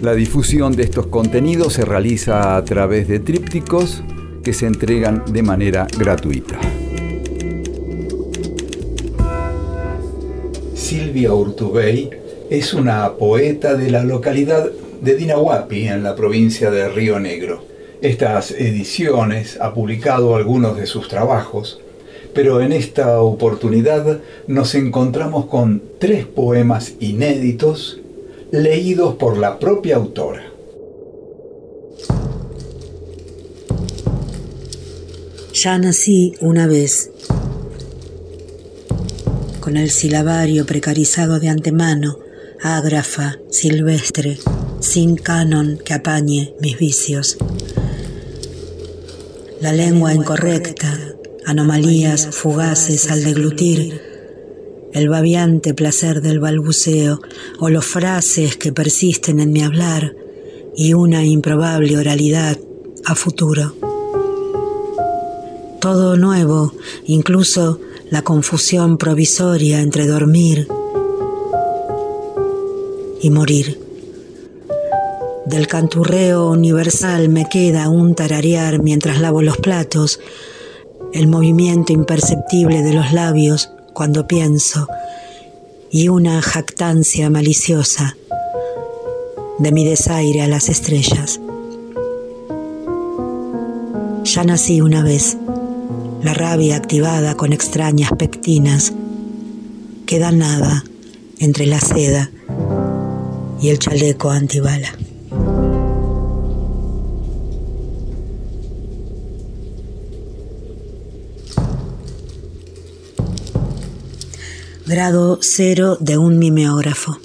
La difusión de estos contenidos se realiza a través de trípticos que se entregan de manera gratuita. Silvia Urtubey es una poeta de la localidad de Dinahuapi, en la provincia de Río Negro. Estas ediciones ha publicado algunos de sus trabajos, pero en esta oportunidad nos encontramos con tres poemas inéditos leídos por la propia autora. Ya nací una vez, con el silabario precarizado de antemano, ágrafa, silvestre, sin canon que apañe mis vicios. La lengua incorrecta, anomalías fugaces al deglutir, el babiante placer del balbuceo o los frases que persisten en mi hablar y una improbable oralidad a futuro. Todo nuevo, incluso la confusión provisoria entre dormir y morir. Del canturreo universal me queda un tararear mientras lavo los platos, el movimiento imperceptible de los labios cuando pienso y una jactancia maliciosa de mi desaire a las estrellas. Ya nací una vez, la rabia activada con extrañas pectinas, queda nada entre la seda y el chaleco antibala. Grado cero de un mimeógrafo.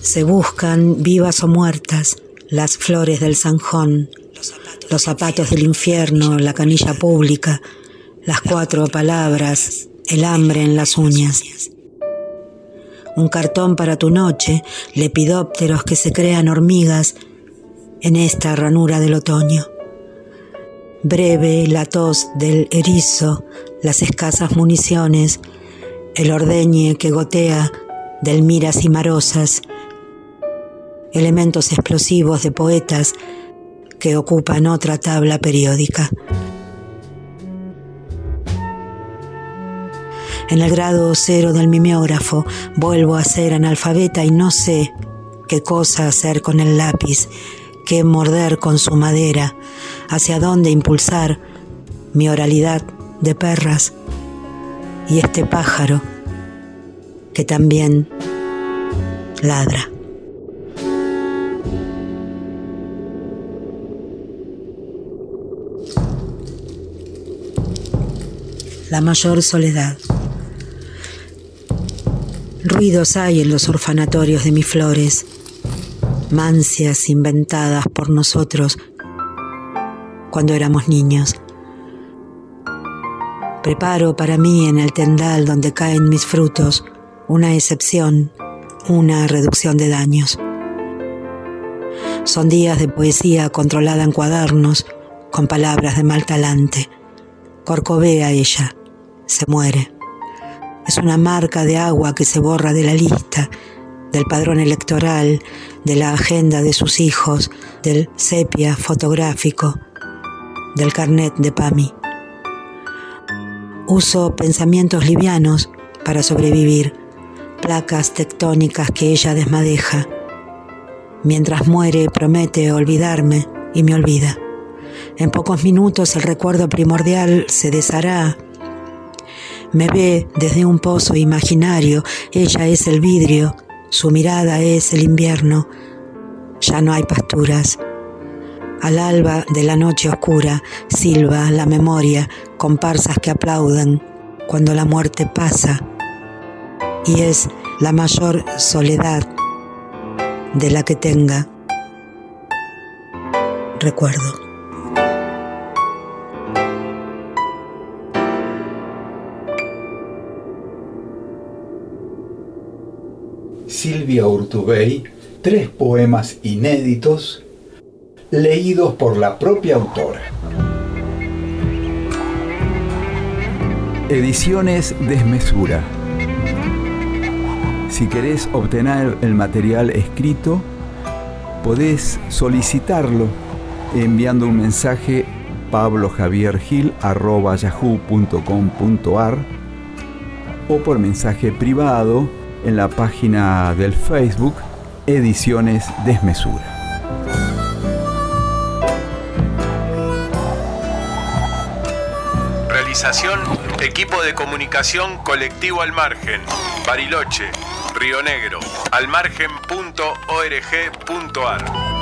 Se buscan, vivas o muertas, las flores del zanjón, los zapatos del infierno, la canilla pública, las cuatro palabras, el hambre en las uñas un cartón para tu noche, lepidópteros que se crean hormigas en esta ranura del otoño. Breve la tos del erizo, las escasas municiones, el ordeñe que gotea del miras y marosas, elementos explosivos de poetas que ocupan otra tabla periódica. En el grado cero del mimeógrafo vuelvo a ser analfabeta y no sé qué cosa hacer con el lápiz, qué morder con su madera, hacia dónde impulsar mi oralidad de perras y este pájaro que también ladra. La mayor soledad. Ruidos hay en los orfanatorios de mis flores, mancias inventadas por nosotros cuando éramos niños. Preparo para mí en el tendal donde caen mis frutos una excepción, una reducción de daños. Son días de poesía controlada en cuadernos, con palabras de mal talante. Corcovea ella, se muere es una marca de agua que se borra de la lista, del padrón electoral, de la agenda de sus hijos, del sepia fotográfico, del carnet de PAMI. Uso pensamientos livianos para sobrevivir, placas tectónicas que ella desmadeja. Mientras muere promete olvidarme y me olvida. En pocos minutos el recuerdo primordial se deshará me ve desde un pozo imaginario, ella es el vidrio, su mirada es el invierno. Ya no hay pasturas. Al alba de la noche oscura silba la memoria, comparsas que aplaudan cuando la muerte pasa. Y es la mayor soledad de la que tenga recuerdo. Silvia Urtubey, tres poemas inéditos leídos por la propia autora. Ediciones Desmesura. Si querés obtener el material escrito, podés solicitarlo enviando un mensaje pablojaviergil.yahoo.com.ar o por mensaje privado en la página del Facebook Ediciones Desmesura. Realización, equipo de comunicación colectivo al margen, Bariloche, Río Negro, almargen.org.ar.